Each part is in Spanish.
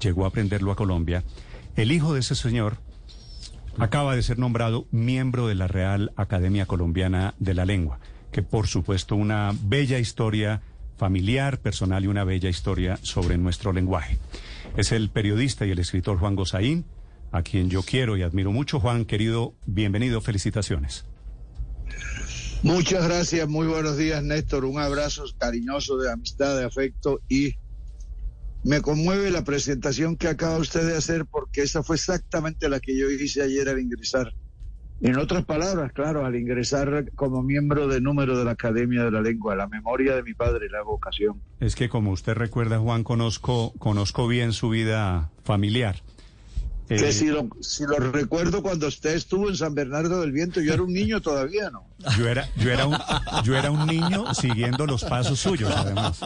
llegó a aprenderlo a Colombia. El hijo de ese señor acaba de ser nombrado miembro de la Real Academia Colombiana de la Lengua, que por supuesto una bella historia familiar, personal y una bella historia sobre nuestro lenguaje. Es el periodista y el escritor Juan Gozaín, a quien yo quiero y admiro mucho. Juan, querido, bienvenido, felicitaciones. Muchas gracias, muy buenos días Néstor, un abrazo cariñoso de amistad, de afecto y me conmueve la presentación que acaba usted de hacer porque esa fue exactamente la que yo hice ayer al ingresar. En otras palabras, claro, al ingresar como miembro de número de la Academia de la Lengua, la memoria de mi padre, la vocación. Es que como usted recuerda, Juan, conozco, conozco bien su vida familiar. Que Eh, si lo, si lo recuerdo cuando usted estuvo en San Bernardo del Viento, yo era un niño todavía, ¿no? Yo era, yo era un, yo era un niño siguiendo los pasos suyos, además.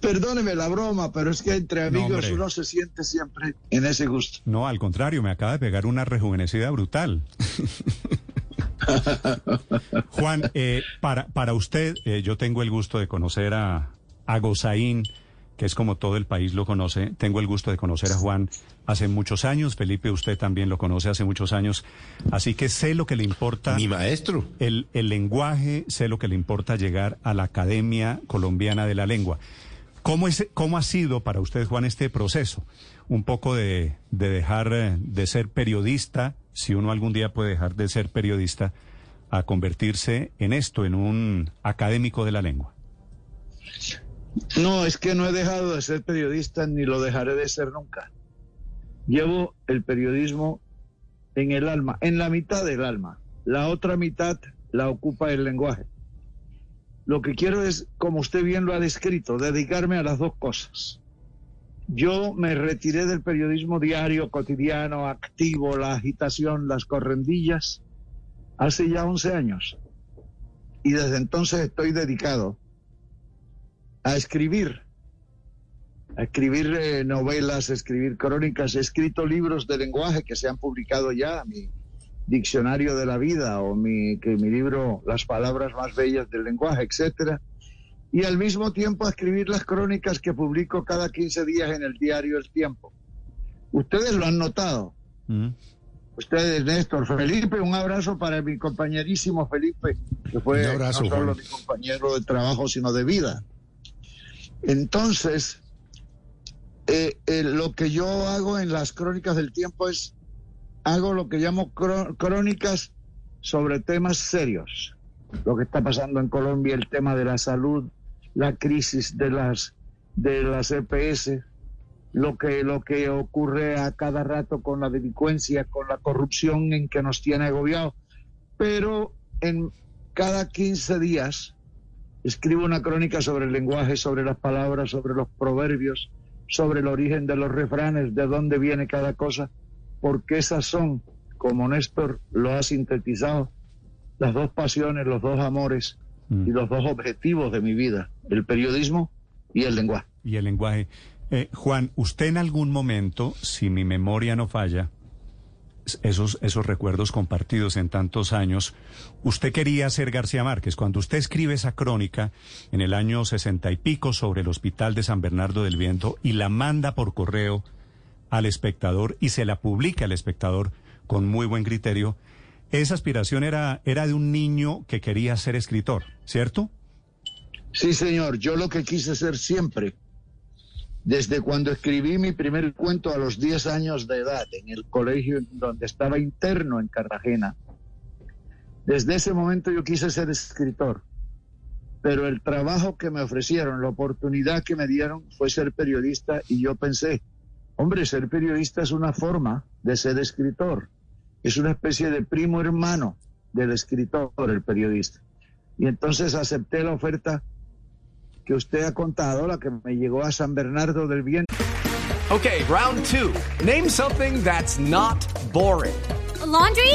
Perdóneme la broma, pero es que entre amigos uno se siente siempre en ese gusto. No, al contrario, me acaba de pegar una rejuvenecida brutal. Juan, eh, para, para usted, eh, yo tengo el gusto de conocer a, a Gozaín, que es como todo el país lo conoce. Tengo el gusto de conocer a Juan hace muchos años. Felipe, usted también lo conoce hace muchos años. Así que sé lo que le importa. Mi maestro. el, el lenguaje, sé lo que le importa llegar a la Academia Colombiana de la Lengua. ¿Cómo, es, ¿Cómo ha sido para usted, Juan, este proceso? Un poco de, de dejar eh, de ser periodista, si uno algún día puede dejar de ser periodista, a convertirse en esto, en un académico de la lengua. No, es que no he dejado de ser periodista ni lo dejaré de ser nunca. Llevo el periodismo en el alma, en la mitad del alma. La otra mitad la ocupa el lenguaje. Lo que quiero es, como usted bien lo ha descrito, dedicarme a las dos cosas. Yo me retiré del periodismo diario, cotidiano, activo, la agitación, las correndillas, hace ya 11 años. Y desde entonces estoy dedicado a escribir, a escribir eh, novelas, a escribir crónicas. He escrito libros de lenguaje que se han publicado ya, mi diccionario de la vida o mi, que mi libro Las palabras más bellas del lenguaje, etcétera. Y al mismo tiempo a escribir las crónicas que publico cada 15 días en el diario El Tiempo. Ustedes lo han notado. ¿Mm? Ustedes, Néstor, Felipe, un abrazo para mi compañerísimo Felipe, que fue abrazo, no solo Juan. mi compañero de trabajo, sino de vida. Entonces, eh, eh, lo que yo hago en las crónicas del tiempo es, hago lo que llamo cró- crónicas sobre temas serios. Lo que está pasando en Colombia, el tema de la salud, la crisis de las, de las EPS, lo que, lo que ocurre a cada rato con la delincuencia, con la corrupción en que nos tiene agobiado. Pero en cada 15 días escribo una crónica sobre el lenguaje, sobre las palabras, sobre los proverbios, sobre el origen de los refranes, de dónde viene cada cosa, porque esas son, como Néstor lo ha sintetizado, las dos pasiones, los dos amores Mm. y los dos objetivos de mi vida, el periodismo y el lenguaje. Y el lenguaje. Eh, Juan, usted en algún momento, si mi memoria no falla, esos, esos recuerdos compartidos en tantos años, usted quería ser García Márquez. Cuando usted escribe esa crónica en el año sesenta y pico sobre el Hospital de San Bernardo del Viento y la manda por correo al espectador y se la publica al espectador con muy buen criterio, esa aspiración era, era de un niño que quería ser escritor, ¿cierto? Sí, señor, yo lo que quise ser siempre, desde cuando escribí mi primer cuento a los 10 años de edad en el colegio donde estaba interno en Cartagena, desde ese momento yo quise ser escritor, pero el trabajo que me ofrecieron, la oportunidad que me dieron fue ser periodista y yo pensé, hombre, ser periodista es una forma de ser escritor. es una especie de primo hermano del escritor, el periodista. Y entonces acepté la oferta que usted ha contado, la que me llegó a San Bernardo del Viento. Okay, round two. Name something that's not boring. A laundry?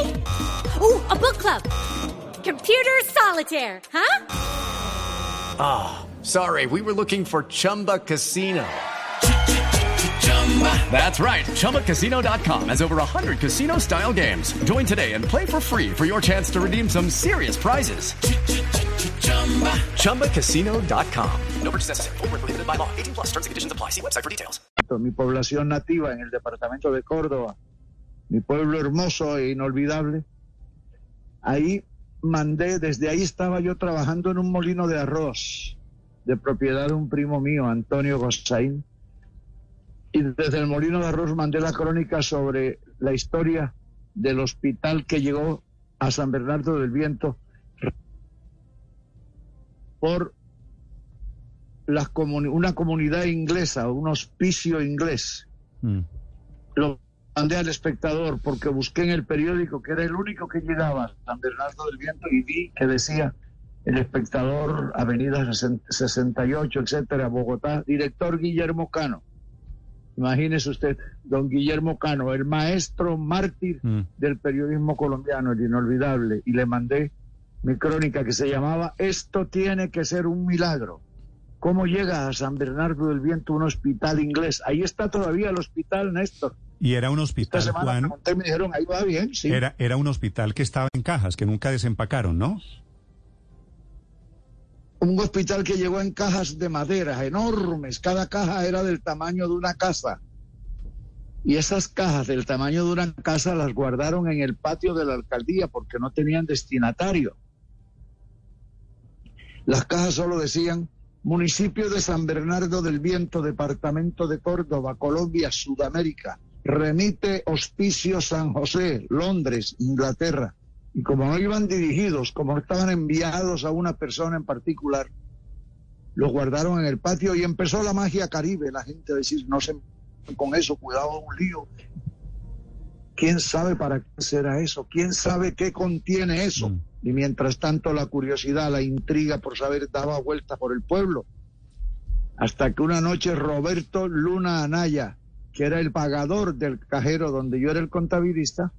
Ooh, a book club. Computer solitaire, huh? Ah, sorry, we were looking for Chumba Casino. That's right. ChumbaCasino.com has over 100 casino style games. Join today and play for free for your chance to redeem some serious prizes. ChumbaCasino.com. No purchase necessary. Prohibited by law. 18 plus terms and conditions apply. See website for details. mi población nativa en el departamento de Córdoba, mi pueblo hermoso e inolvidable. Ahí mandé, desde ahí estaba yo trabajando en un molino de arroz de propiedad de un primo mío, Antonio Gosaín. Y desde el molino de arroz mandé la crónica sobre la historia del hospital que llegó a San Bernardo del Viento por las comuni- una comunidad inglesa, un hospicio inglés. Mm. Lo mandé al espectador porque busqué en el periódico que era el único que llegaba San Bernardo del Viento y vi que decía el espectador, Avenida 68, etcétera, Bogotá, director Guillermo Cano. Imagínese usted, don Guillermo Cano, el maestro mártir Mm. del periodismo colombiano, el inolvidable, y le mandé mi crónica que se llamaba Esto tiene que ser un milagro. ¿Cómo llega a San Bernardo del Viento un hospital inglés? Ahí está todavía el hospital, Néstor. Y era un Esta hospital, semana Juan, me dijeron, ahí va bien, sí. era, era un hospital que estaba en cajas, que nunca desempacaron, ¿no? Un hospital que llegó en cajas de madera, enormes. Cada caja era del tamaño de una casa. Y esas cajas del tamaño de una casa las guardaron en el patio de la alcaldía porque no tenían destinatario. Las cajas solo decían municipio de San Bernardo del Viento, departamento de Córdoba, Colombia, Sudamérica. Remite Hospicio San José, Londres, Inglaterra. Y como no iban dirigidos, como estaban enviados a una persona en particular, los guardaron en el patio y empezó la magia caribe. La gente a decir, no se con eso, cuidado, un lío. ¿Quién sabe para qué será eso? ¿Quién sabe qué contiene eso? Mm. Y mientras tanto la curiosidad, la intriga por saber daba vuelta por el pueblo. Hasta que una noche Roberto Luna Anaya, que era el pagador del cajero donde yo era el contabilista,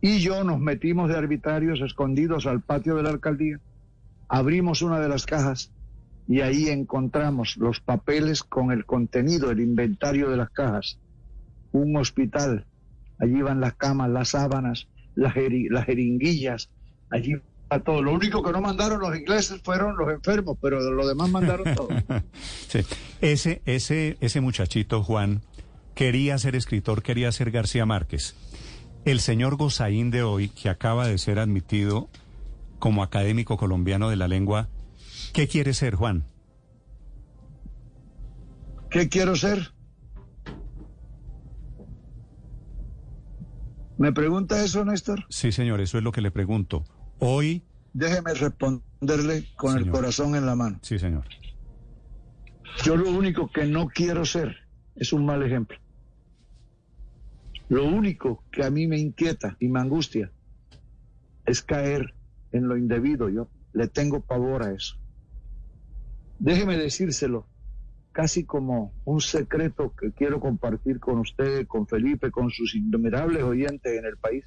y yo nos metimos de arbitrarios escondidos al patio de la alcaldía, abrimos una de las cajas y ahí encontramos los papeles con el contenido, el inventario de las cajas. Un hospital, allí van las camas, las sábanas, las, jeri- las jeringuillas, allí va todo. Lo único que no mandaron los ingleses fueron los enfermos, pero lo demás mandaron todo. Sí. Ese, ese, ese muchachito, Juan, quería ser escritor, quería ser García Márquez. El señor Gozaín de hoy, que acaba de ser admitido como académico colombiano de la lengua, ¿qué quiere ser, Juan? ¿Qué quiero ser? ¿Me pregunta eso, Néstor? Sí, señor, eso es lo que le pregunto. Hoy, Déjeme responderle con el corazón en la mano. sí, señor. Yo lo único que no quiero ser es un mal ejemplo. Lo único que a mí me inquieta y me angustia es caer en lo indebido. Yo le tengo pavor a eso. Déjeme decírselo casi como un secreto que quiero compartir con usted, con Felipe, con sus innumerables oyentes en el país.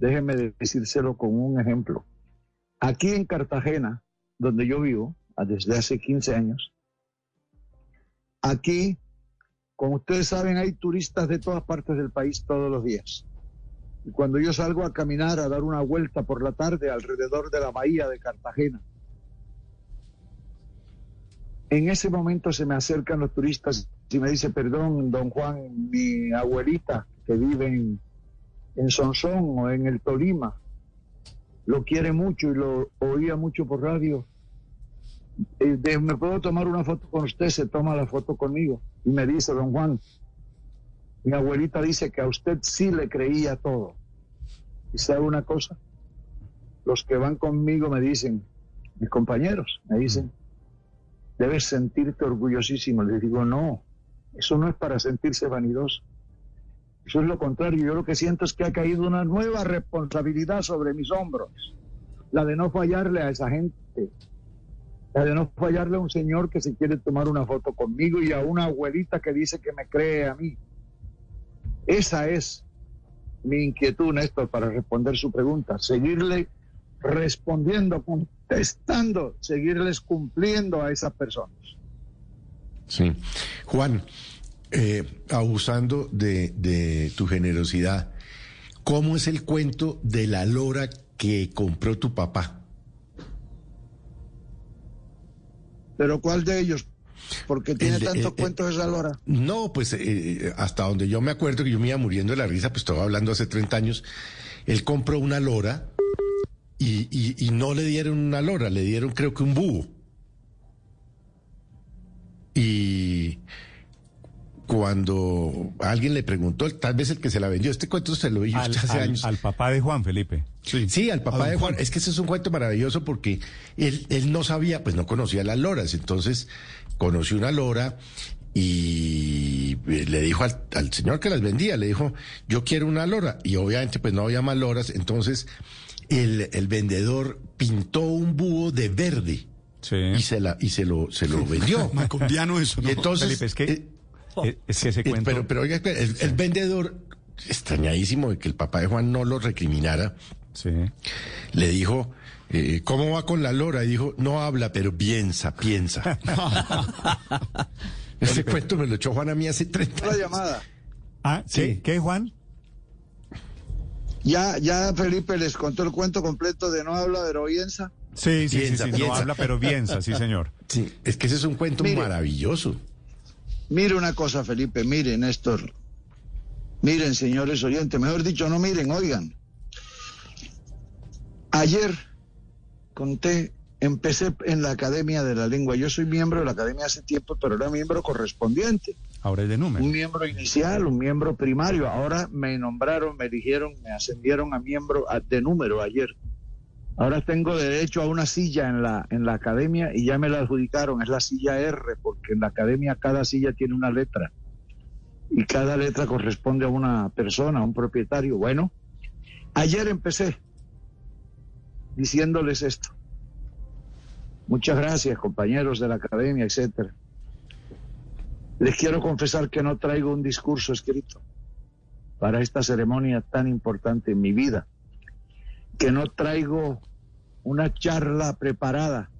Déjeme decírselo con un ejemplo. Aquí en Cartagena, donde yo vivo, desde hace 15 años, Aquí, como ustedes saben, hay turistas de todas partes del país todos los días. Y cuando yo salgo a caminar, a dar una vuelta por la tarde alrededor de la bahía de Cartagena, en ese momento se me acercan los turistas y me dice, perdón, don Juan, mi abuelita que vive en, en Sonsón o en el Tolima, lo quiere mucho y lo oía mucho por radio eh, ¿me puedo tomar una foto con usted? Se toma la foto conmigo y me dice, don Juan, mi abuelita dice que a usted sí le creía todo. ¿Y sabe una cosa? Los que van conmigo me dicen, mis compañeros, me dicen, debes sentirte orgullosísimo. Les digo, no, eso no es para sentirse vanidoso. Eso es lo contrario. Yo lo que siento es que ha caído una nueva responsabilidad sobre mis hombros. La de no fallarle a esa gente. La de no fallarle a un señor que se quiere tomar una foto conmigo y a una abuelita que dice que me cree a mí. Esa es mi inquietud, Néstor, para responder su pregunta. Seguirle respondiendo, contestando, seguirles cumpliendo a esas personas. Sí. Juan, eh, abusando de, de tu generosidad, ¿cómo es el cuento de la lora que compró tu papá? Pero ¿cuál de ellos? Porque tiene El tantos eh, eh, cuentos esa lora. No, pues eh, hasta donde yo me acuerdo que yo me iba muriendo de la risa, pues estaba hablando hace 30 años, él compró una lora y, y- y no le dieron una lora, le dieron creo que un búho. Y cuando alguien le preguntó, tal vez el que se la vendió, este cuento se lo dije Al, hace al- años. al papá de Juan Felipe. Sí, Sí, al papá de Juan. Es que ese es un cuento maravilloso porque él, él no sabía, pues no conocía las loras. Entonces conoció una lora y eh, le dijo al, al señor que las vendía, le dijo, yo quiero una lora. Y obviamente pues no había más loras. Entonces el, el vendedor pintó un búho de verde Sí. y se, la, y se, lo, se lo vendió. Macombiano eso, entonces... Felipe, es que, eh, es que ese eh, cuento... Pero, pero oiga, el, el vendedor, extrañadísimo de que el papá de Juan no lo recriminara, Sí. le dijo, eh, ¿cómo va con la lora? Y dijo, no habla, pero piensa, piensa. Ese cuento me lo echó Juan a mí hace 30 La años. llamada. Ah, ¿qué, Sí. ¿qué, Juan? Ya, ya Felipe les contó el cuento completo de No habla de Oyensa. Sí, sí, Piensa, sí, sí, no piensa. habla, pero piensa, sí, señor. Sí, es que ese es un cuento Mire. maravilloso. Mire una cosa, Felipe, miren, Néstor. Miren, señores oyentes, mejor dicho, no miren, oigan. Ayer conté, empecé en la Academia de la Lengua. Yo soy miembro de la Academia hace tiempo, pero era miembro correspondiente. Ahora es de número. Un miembro inicial, un miembro primario. Ahora me nombraron, me eligieron, me ascendieron a miembro de número ayer. Ahora tengo derecho a una silla en la, en la academia y ya me la adjudicaron. Es la silla R, porque en la academia cada silla tiene una letra. Y cada letra corresponde a una persona, a un propietario. Bueno, ayer empecé diciéndoles esto. Muchas gracias, compañeros de la academia, etcétera. Les quiero confesar que no traigo un discurso escrito para esta ceremonia tan importante en mi vida, que no traigo una charla preparada,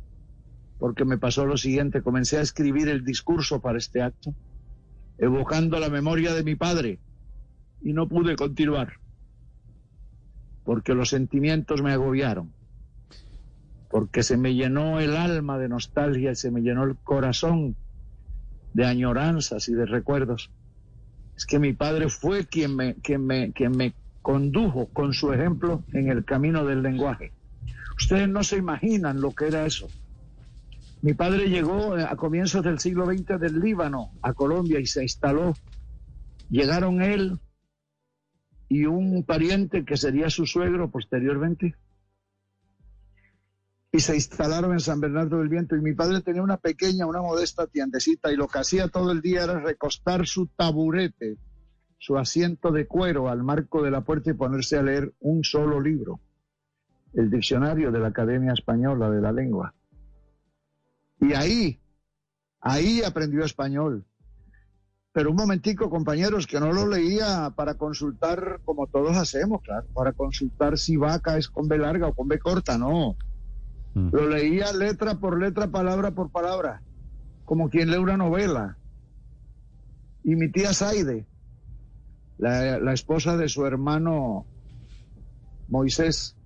porque me pasó lo siguiente, comencé a escribir el discurso para este acto, evocando la memoria de mi padre, y no pude continuar, porque los sentimientos me agobiaron, porque se me llenó el alma de nostalgia y se me llenó el corazón de añoranzas y de recuerdos. Es que mi padre fue quien me, quien me, quien me condujo con su ejemplo en el camino del lenguaje. Ustedes no se imaginan lo que era eso. Mi padre llegó eh, a comienzos del siglo XX del Líbano a Colombia y se instaló. Llegaron él y un pariente que sería su suegro posteriormente y se instalaron en San Bernardo del Viento. Y mi padre tenía una pequeña, una modesta tiendecita y lo que hacía todo el día era recostar su taburete, su asiento de cuero al marco de la puerta y ponerse a leer un solo libro, el diccionario de la Academia Española de la Lengua. Y ahí, ahí aprendió español. Pero un momentico, compañeros, que no lo leía para consultar como todos hacemos, claro, para consultar si vaca es con B larga o con B corta, no. Mm. Lo leía letra por letra, palabra por palabra, como quien lee una novela. Y mi tía Saide, la, la esposa de su hermano Moisés,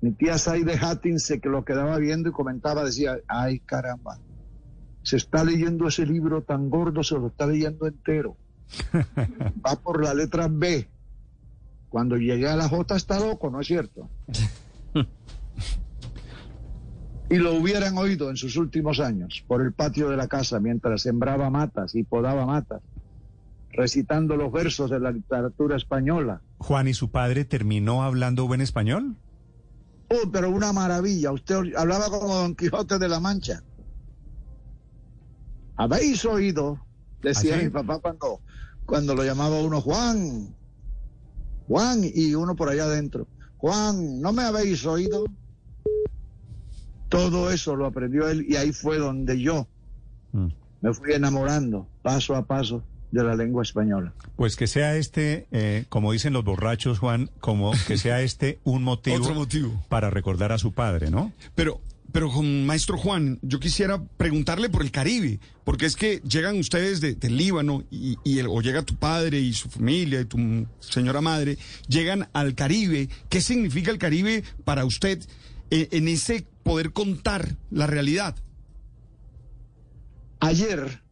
mi tía Saide Hattin se que lo quedaba viendo y comentaba, decía, ay caramba, se está leyendo ese libro tan gordo, se lo está leyendo entero. Va por la letra B. Cuando llegue a la J está loco, ¿no es cierto? y lo hubieran oído en sus últimos años por el patio de la casa mientras sembraba matas y podaba matas, recitando los versos de la literatura española. Juan, ¿y su padre terminó hablando buen español? Oh, pero una maravilla, usted hablaba como Don Quijote de la Mancha. ¿Habéis oído? Decía ¿Ah, mi papá cuando, cuando lo llamaba uno Juan, Juan, y uno por allá adentro. Juan, ¿no me habéis oído? Todo eso lo aprendió él y ahí fue donde yo Mm. me fui enamorando paso a paso de la lengua española. Pues que sea este, eh, como dicen los borrachos, Juan, como que sea este un motivo, Otro motivo. para recordar a su padre, ¿no? Pero, pero con maestro Juan, yo quisiera preguntarle por el Caribe, porque es que llegan ustedes de- del Líbano y, y el- o llega tu padre y su familia y tu señora madre, llegan al Caribe. ¿Qué significa el Caribe para usted eh, en ese poder contar la realidad? Ayer,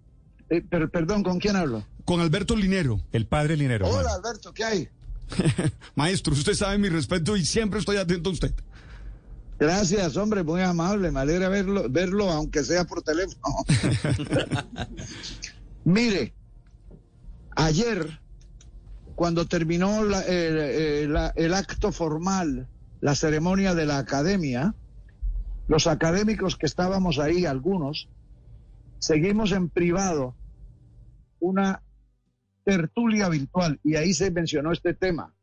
eh, per- perdón, ¿con quién hablo? Con Alberto Linero. El padre Linero. Hola Alberto, ¿qué hay? Maestro, usted sabe mi respeto y siempre estoy atento a usted. Gracias, hombre, muy amable. Me alegra verlo, verlo aunque sea por teléfono. Mire, ayer, cuando terminó la- eh, la- el acto formal, la ceremonia de la academia, los académicos que estábamos ahí, algunos, seguimos en privado una tertulia virtual y ahí se mencionó este tema.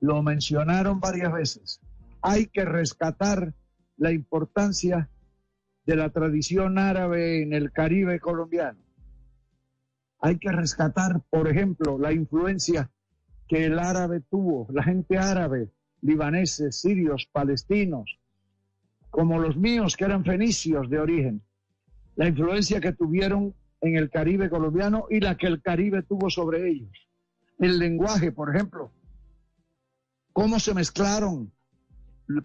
Lo mencionaron varias veces hay que rescatar la importancia de la tradición árabe en el Caribe colombiano. Hay que rescatar, por ejemplo, la influencia que el árabe tuvo, la gente árabe, libaneses, sirios, palestinos, como los míos que eran fenicios de origen, la influencia que tuvieron en el Caribe colombiano y la que el Caribe tuvo sobre ellos. El lenguaje, por ejemplo, cómo se mezclaron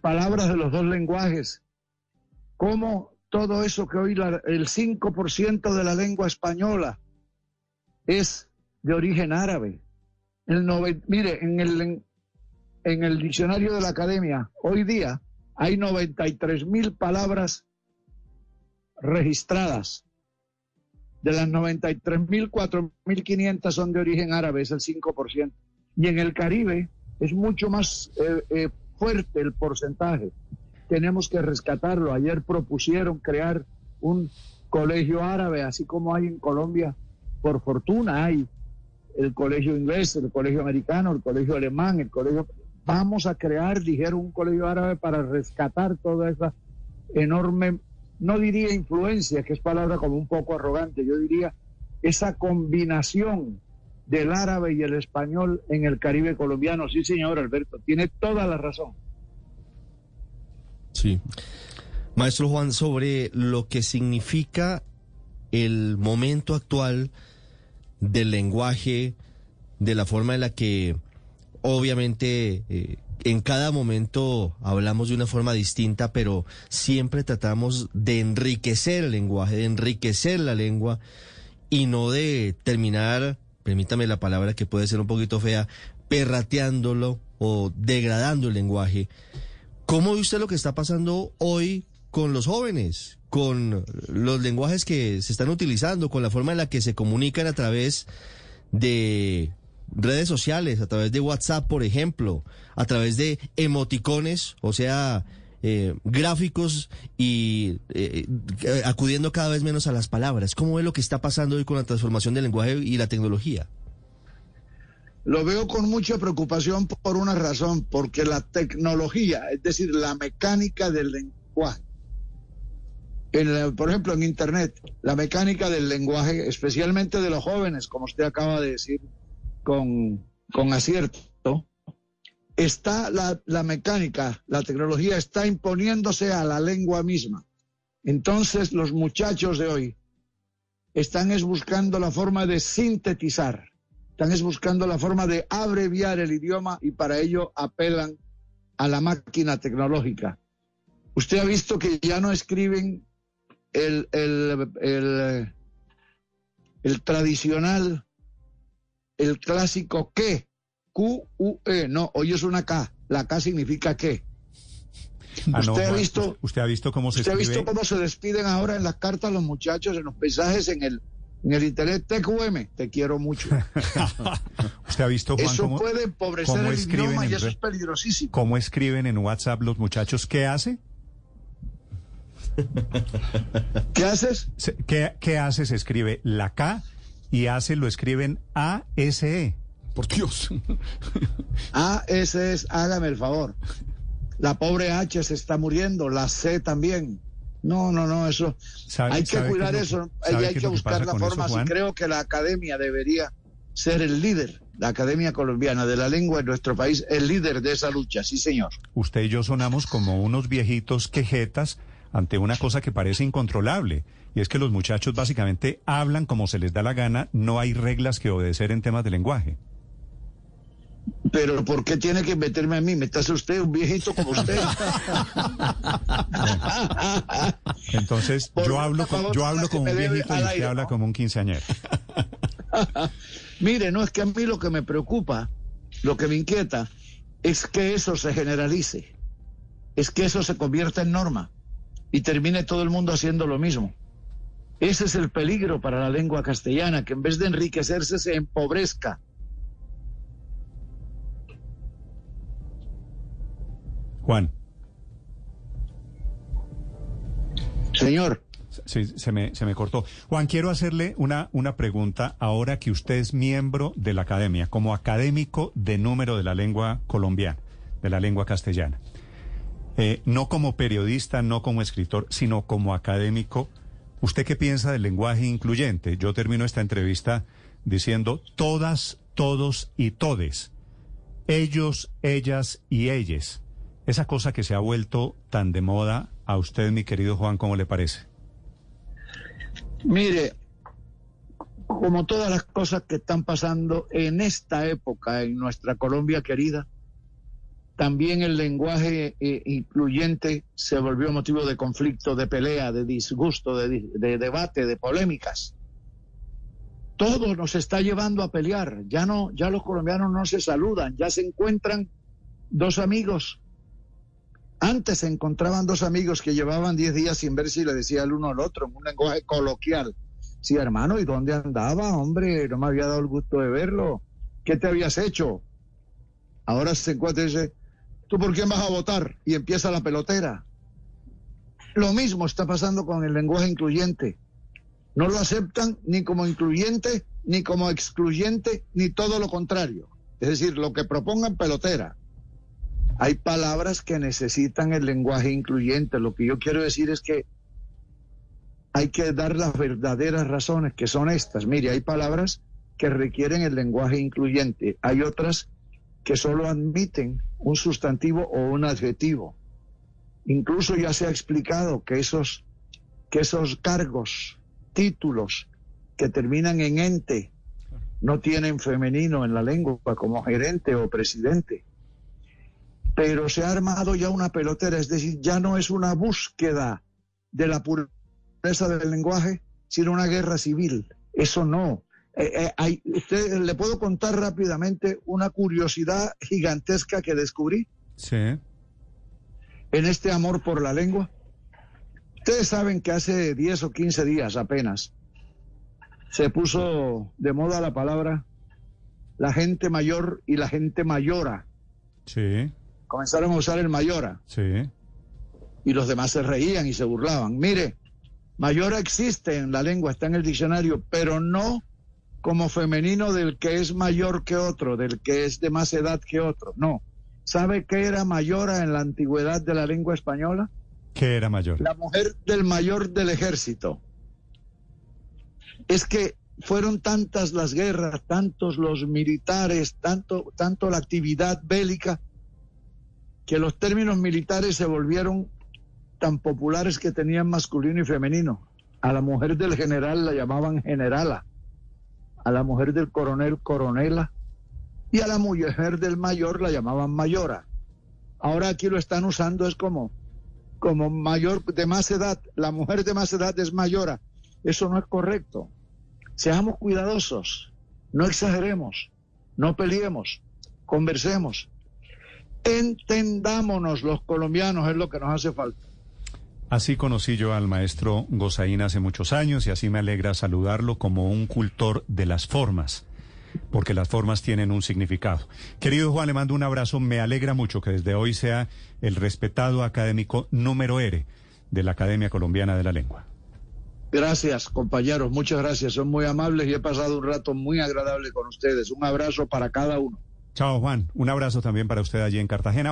palabras de los dos lenguajes, cómo todo eso que hoy la- el 5% de la lengua española es de origen árabe. El noven- mire, en el, en el diccionario de la academia, hoy día hay 93 mil palabras registradas. De las 93 mil, 4.500 son de origen árabe, es el 5%. Y en el Caribe es mucho más eh, eh, fuerte el porcentaje. Tenemos que rescatarlo. Ayer propusieron crear un colegio árabe, así como hay en Colombia. Por fortuna hay el colegio inglés, el colegio americano, el colegio alemán, el colegio... Vamos a crear, dijeron, un colegio árabe para rescatar toda esa enorme, no diría influencia, que es palabra como un poco arrogante, yo diría esa combinación del árabe y el español en el Caribe colombiano. Sí, señor Alberto, tiene toda la razón. Sí. Maestro Juan, sobre lo que significa el momento actual del lenguaje, de la forma en la que obviamente eh, en cada momento hablamos de una forma distinta, pero siempre tratamos de enriquecer el lenguaje, de enriquecer la lengua y no de terminar, permítame la palabra que puede ser un poquito fea, perrateándolo o degradando el lenguaje. ¿Cómo ve usted lo que está pasando hoy con los jóvenes, con los lenguajes que se están utilizando, con la forma en la que se comunican a través de redes sociales, a través de WhatsApp, por ejemplo, a través de emoticones, o sea, eh, gráficos y eh, eh, acudiendo cada vez menos a las palabras? ¿Cómo ve lo que está pasando hoy con la transformación del lenguaje y la tecnología? Lo veo con mucha preocupación por una razón, porque la tecnología, es decir, la mecánica del lenguaje, en la- por ejemplo en Internet, la mecánica del lenguaje, especialmente de los jóvenes, como usted acaba de decir con, con acierto, está la, la mecánica, la tecnología está imponiéndose a la lengua misma. Entonces los muchachos de hoy están es buscando la forma de sintetizar, están es buscando la forma de abreviar el idioma y para ello apelan a la máquina tecnológica. Usted ha visto que ya no escriben el, el, el, el tradicional, el clásico que, Q-U-E, no, hoy es una K, la K significa que. Ah, no, usted ha visto, ¿Usted ha visto cómo se usted ha visto cómo se despiden ahora en las cartas los muchachos, en los mensajes, en el, en el internet, TQM, te quiero mucho. ¿Usted ha visto, Juan, Eso cómo, puede empobrecer cómo el escriben idioma y eso es peligrosísimo. cómo escriben en WhatsApp los muchachos? ¿Qué hace? ¿Qué haces? ¿Qué, qué hace? Se escribe la K y hace lo escriben A-S-E. por Dios. Ese es, hágame el favor. La pobre H se está muriendo, la C también. No, no, no, eso. ¿Sabe- hay que cuidar lo- eso. Y hay que buscar la eso, forma. y Juan? creo que la academia debería ser el líder, la academia colombiana de la lengua en nuestro país, el líder de esa lucha. Sí, señor. Usted y yo sonamos como unos viejitos quejetas ante una cosa que parece incontrolable. Y es que los muchachos básicamente hablan como se les da la gana, no hay reglas que obedecer en temas de lenguaje. Pero ¿por qué tiene que meterme a mí? ¿Me está usted un viejito como usted? Entonces, yo hablo, con- yo hablo como un viejito y usted habla como un quinceañero. Mire, no es que a mí lo que me preocupa, lo que me inquieta, es que eso se generalice, es que eso se convierta en norma y termine todo el mundo haciendo lo mismo. Ese es el peligro para la lengua castellana, que en vez de enriquecerse se empobrezca. Juan, Señor, sí, se me, se me cortó. Juan, quiero hacerle una, una pregunta ahora que usted es miembro de la academia, como académico de número de la lengua colombiana, de la lengua castellana. Eh, no como periodista, no como escritor, sino como académico. ¿Usted qué piensa del lenguaje incluyente? Yo termino esta entrevista diciendo todas, todos y todes. Ellos, ellas y ellas. Esa cosa que se ha vuelto tan de moda a usted, mi querido Juan, ¿cómo le parece? mire, como todas las cosas que están pasando en esta época en nuestra Colombia querida, también el lenguaje eh, incluyente se volvió motivo de conflicto, de pelea, de disgusto, de, debate, de polémicas. Todo nos está llevando a pelear. Ya no, ya los colombianos no se saludan, ya se encuentran dos amigos. Antes se encontraban dos amigos que llevaban 10 días sin verse y le decía el uno al otro en un lenguaje coloquial. Sí, hermano, ¿y dónde andaba? Hombre, no me había dado el gusto de verlo. ¿Qué te habías hecho? Ahora se encuentra y dice, ¿tú por quién vas a votar? Y empieza la pelotera. Lo mismo está pasando con el lenguaje incluyente. No lo aceptan ni como incluyente, ni como excluyente, ni todo lo contrario. Es decir, lo que propongan pelotera. Hay palabras que necesitan el lenguaje incluyente. Lo que yo quiero decir es que hay que dar las verdaderas razones, que son estas. Mire, hay palabras que requieren el lenguaje incluyente. Hay otras que solo admiten un sustantivo o un adjetivo. Incluso ya se ha explicado que esos, que esos cargos, títulos que terminan en ente, no tienen femenino en la lengua como gerente o presidente. Pero se ha armado ya una pelotera, es decir, ya no es una búsqueda de la pureza del lenguaje, sino una guerra civil. Eso no. Eh, eh, hay- usted, le puedo contar rápidamente una curiosidad gigantesca que descubrí Sí. en este amor por la lengua. Ustedes saben que hace 10 o 15 días apenas se puso de moda la palabra la gente mayor y la gente mayora. Sí, Comenzaron a usar el mayora sí. y los demás se reían y se burlaban. Mire, mayora existe en la lengua, está en el diccionario, pero no como femenino del que es mayor que otro, del que es de más edad que otro. No. ¿Sabe qué era mayora en la antigüedad de la lengua española? ¿Qué era mayor? La mujer del mayor del ejército. Es que fueron tantas las guerras, tantos los militares, tanto, tanto la actividad bélica, que los términos militares se volvieron tan populares que tenían masculino y femenino. A la mujer del general la llamaban generala, a la mujer del coronel coronela y a la mujer del mayor la llamaban mayora. Ahora aquí lo están usando es como como mayor de más edad, la mujer de más edad es mayora. Eso no es correcto. Seamos cuidadosos, no exageremos, no peleemos, conversemos. Entendámonos los colombianos, es lo que nos hace falta. Así conocí yo al maestro Gozaín hace muchos años y así me alegra saludarlo como un cultor de las formas, porque las formas tienen un significado. Querido Juan, le mando un abrazo. Me alegra mucho que desde hoy sea el respetado académico número R de la Academia Colombiana de la Lengua. Gracias, compañeros, muchas gracias. Son muy amables y he pasado un rato muy agradable con ustedes. Un abrazo para cada uno. Chao, Juan. Un abrazo también para usted allí en Cartagena.